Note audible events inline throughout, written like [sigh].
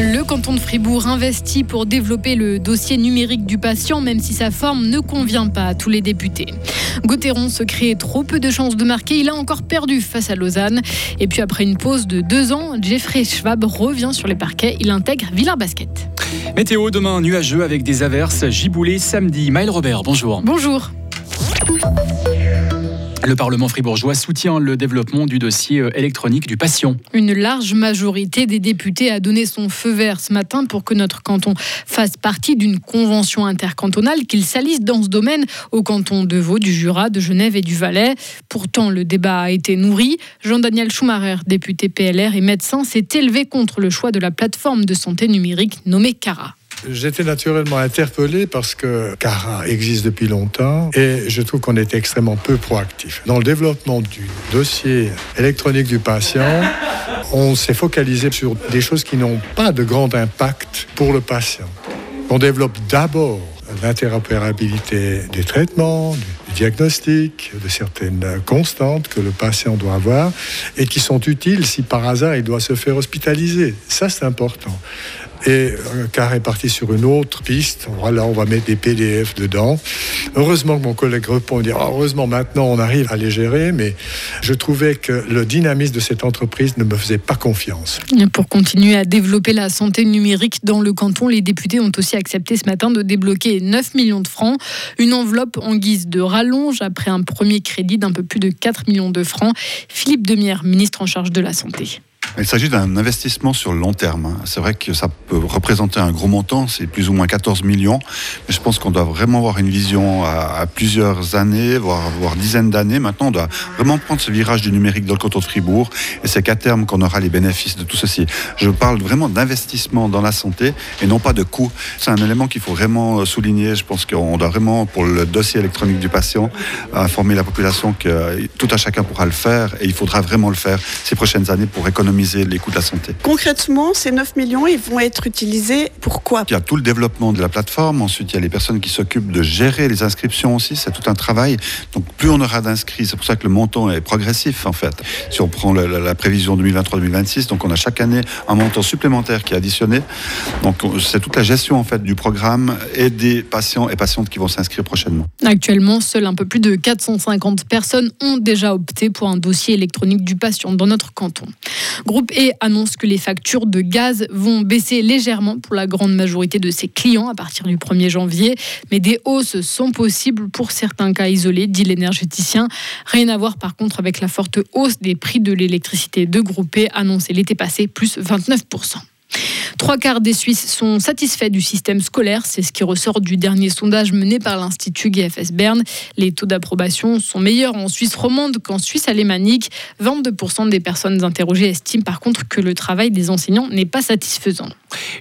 Le canton de Fribourg investit pour développer le dossier numérique du patient, même si sa forme ne convient pas à tous les députés. Gauthieron se crée trop peu de chances de marquer. Il a encore perdu face à Lausanne. Et puis après une pause de deux ans, Jeffrey Schwab revient sur les parquets. Il intègre Villard Basket. Météo demain nuageux avec des averses giboulées samedi. Maël Robert, bonjour. Bonjour. Le Parlement fribourgeois soutient le développement du dossier euh, électronique du patient. Une large majorité des députés a donné son feu vert ce matin pour que notre canton fasse partie d'une convention intercantonale qu'il s'alise dans ce domaine au canton de Vaud, du Jura, de Genève et du Valais. Pourtant, le débat a été nourri. Jean-Daniel Schumacher, député PLR et médecin, s'est élevé contre le choix de la plateforme de santé numérique nommée CARA. J'étais naturellement interpellé parce que CARA existe depuis longtemps et je trouve qu'on est extrêmement peu proactif. Dans le développement du dossier électronique du patient, on s'est focalisé sur des choses qui n'ont pas de grand impact pour le patient. On développe d'abord l'interopérabilité des traitements, du diagnostic, de certaines constantes que le patient doit avoir et qui sont utiles si par hasard il doit se faire hospitaliser. Ça, c'est important. Et euh, Car est parti sur une autre piste. Voilà, on va mettre des PDF dedans. Heureusement que mon collègue répond, dit, ah, heureusement maintenant on arrive à les gérer, mais je trouvais que le dynamisme de cette entreprise ne me faisait pas confiance. Pour continuer à développer la santé numérique dans le canton, les députés ont aussi accepté ce matin de débloquer 9 millions de francs, une enveloppe en guise de rallonge après un premier crédit d'un peu plus de 4 millions de francs. Philippe Demière, ministre en charge de la santé. Il s'agit d'un investissement sur le long terme. Hein. C'est vrai que ça peut représenter un gros montant, c'est plus ou moins 14 millions, mais je pense qu'on doit vraiment avoir une vision à, plusieurs années, voire, dizaines d'années. Maintenant, on doit vraiment prendre ce virage du numérique dans le canton de Fribourg, et c'est qu'à terme qu'on aura les bénéfices de tout ceci. Je parle vraiment d'investissement dans la santé et non pas de coût. C'est un élément qu'il faut vraiment euh, souligner. Je pense qu'on doit vraiment, pour le dossier électronique du patient, informer la population que tout à chacun pourra le faire, et il faudra vraiment le faire ces prochaines années pour économiser les coûts de la santé. Concrètement, ces 9 millions, ils vont être utilisés pour quoi? Il y a tout le développement de la plateforme. Ensuite, il y a les personnes qui s'occupent de gérer les inscriptions aussi. C'est tout un travail. Donc, plus on aura d'inscrits, c'est pour ça que le montant est progressif en fait. Si on prend la, la prévision 2023-2026, donc on a chaque année un montant supplémentaire qui est additionné. Donc, c'est toute la gestion en fait du programme et des patients et patientes qui vont s'inscrire prochainement. Actuellement, seuls un peu plus de 450 personnes ont déjà opté pour un dossier électronique du patient dans notre canton. Groupe E annonce que les factures de gaz vont baisser légèrement pour la grande majorité de ses clients à partir du 1er janvier, mais des hausses sont possibles pour certains cas isolés, dit l'énergéticien. Rien à voir par contre avec la forte hausse des prix de l'électricité de Groupe E annoncée l'été passé, plus 29%. Trois quarts des Suisses sont satisfaits du système scolaire. C'est ce qui ressort du dernier sondage mené par l'Institut GFS Berne. Les taux d'approbation sont meilleurs en Suisse romande qu'en Suisse alémanique. 22% des personnes interrogées estiment par contre que le travail des enseignants n'est pas satisfaisant.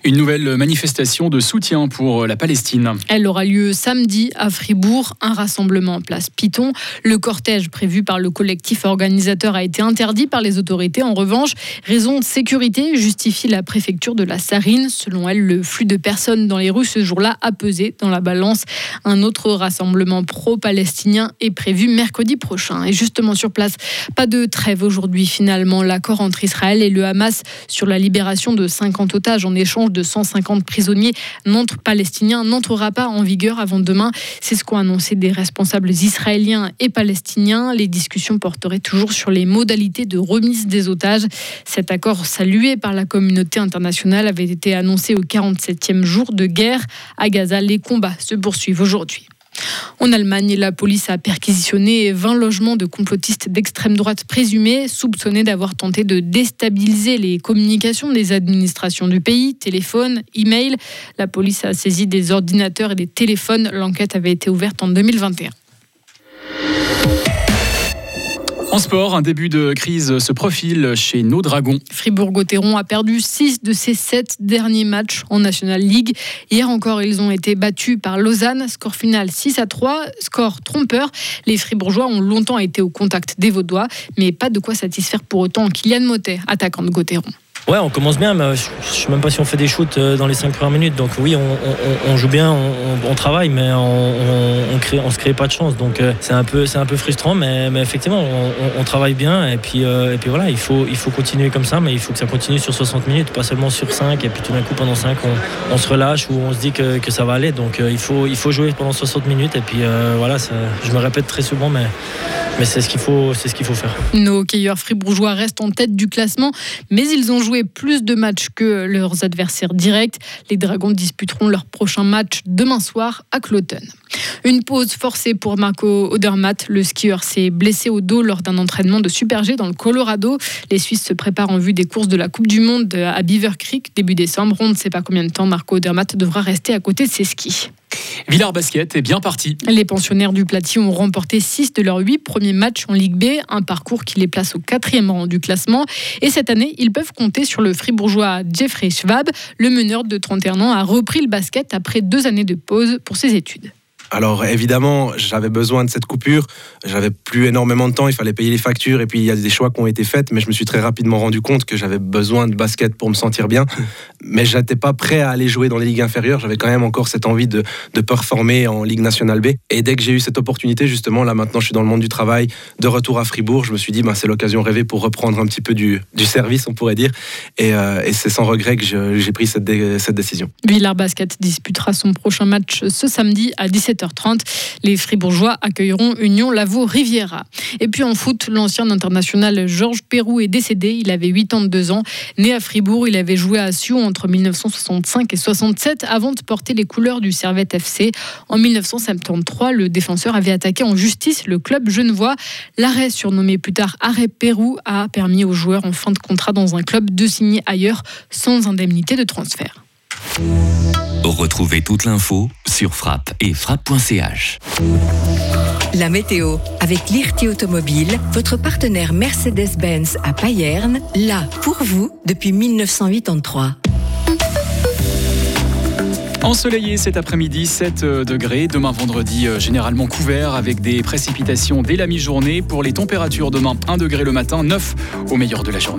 Une nouvelle manifestation de soutien pour la Palestine. Elle aura lieu samedi à Fribourg, un rassemblement en place Python. Le cortège prévu par le collectif organisateur a été interdit par les autorités. En revanche, raison de sécurité justifie la préfecture de la Sarine. Selon elle, le flux de personnes dans les rues ce jour-là a pesé dans la balance. Un autre rassemblement pro-palestinien est prévu mercredi prochain. Et justement sur place, pas de trêve aujourd'hui finalement. L'accord entre Israël et le Hamas sur la libération de 50 otages en échange de 150 prisonniers non palestiniens n'entrera pas en vigueur avant demain. C'est ce qu'ont annoncé des responsables israéliens et palestiniens. Les discussions porteraient toujours sur les modalités de remise des otages. Cet accord salué par la communauté internationale avait été annoncé au 47e jour de guerre. À Gaza, les combats se poursuivent aujourd'hui. En Allemagne, la police a perquisitionné 20 logements de complotistes d'extrême droite présumés, soupçonnés d'avoir tenté de déstabiliser les communications des administrations du pays, téléphone, e-mail. La police a saisi des ordinateurs et des téléphones. L'enquête avait été ouverte en 2021. En sport, un début de crise se profile chez nos Dragons. Fribourg-Gotteron a perdu 6 de ses 7 derniers matchs en National League. Hier encore, ils ont été battus par Lausanne. Score final 6 à 3, score trompeur. Les Fribourgeois ont longtemps été au contact des Vaudois, mais pas de quoi satisfaire pour autant Kylian Motet, attaquant de Gotteron. Ouais, on commence bien, mais je ne sais même pas si on fait des shoots euh, dans les 5 premières minutes. Donc oui, on, joue bien, on, travaille, mais on, crée, on se crée pas de chance. Donc euh, c'est un peu, un peu frustrant, mais, effectivement, on, travaille bien. Et puis, euh, et puis voilà, il faut, il faut continuer comme ça, mais il faut que ça continue sur 60 minutes, pas seulement sur 5. Et puis tout d'un coup, pendant 5, on, se relâche ou on se dit que, ça va aller. Donc il, faut, il faut jouer pendant 60 minutes. Et puis voilà, je me répète très souvent, mais, mais c'est ce qu'il faut, ce faut faire. Nos cueilleurs fribourgeois restent en tête du classement, mais ils ont joué plus de matchs que leurs adversaires directs. Les Dragons disputeront leur prochain match demain soir à Cloton. Une pause forcée pour Marco Odermatt. Le skieur s'est blessé au dos lors d'un entraînement de Super G dans le Colorado. Les Suisses se préparent en vue des courses de la Coupe du Monde à Beaver Creek début décembre. On ne sait pas combien de temps Marco Odermatt devra rester à côté de ses skis. Villard Basket est bien parti. Les pensionnaires du Plati ont remporté 6 de leurs 8 premiers matchs en Ligue B, un parcours qui les place au quatrième rang du classement. Et cette année, ils peuvent compter sur le fribourgeois Jeffrey Schwab. Le meneur de 31 ans a repris le basket après deux années de pause pour ses études. Alors évidemment, j'avais besoin de cette coupure. J'avais plus énormément de temps, il fallait payer les factures et puis il y a des choix qui ont été faits, mais je me suis très rapidement rendu compte que j'avais besoin de basket pour me sentir bien. [laughs] Mais je n'étais pas prêt à aller jouer dans les ligues inférieures. J'avais quand même encore cette envie de, de performer en Ligue nationale B. Et dès que j'ai eu cette opportunité, justement, là maintenant je suis dans le monde du travail, de retour à Fribourg, je me suis dit, ben, c'est l'occasion rêvée pour reprendre un petit peu du, du service, on pourrait dire. Et, euh, et c'est sans regret que j'ai pris cette, cette décision. Villard Basket disputera son prochain match ce samedi à 17h. 30 Les Fribourgeois accueilleront Union Lavaux Riviera. Et puis en foot, l'ancien international Georges Perrou est décédé. Il avait 82 ans. Né à Fribourg, il avait joué à Sion entre 1965 et 67 avant de porter les couleurs du Servette FC. En 1973, le défenseur avait attaqué en justice le club genevois. L'arrêt, surnommé plus tard Arrêt Pérou, a permis aux joueurs en fin de contrat dans un club de signer ailleurs sans indemnité de transfert. Retrouvez toute l'info sur frappe et frappe.ch. La météo avec l'IRT Automobile, votre partenaire Mercedes-Benz à Payerne, là pour vous depuis 1983. Ensoleillé cet après-midi, 7 euh, degrés. Demain vendredi, euh, généralement couvert avec des précipitations dès la mi-journée. Pour les températures, demain 1 degré le matin, 9 au meilleur de la journée.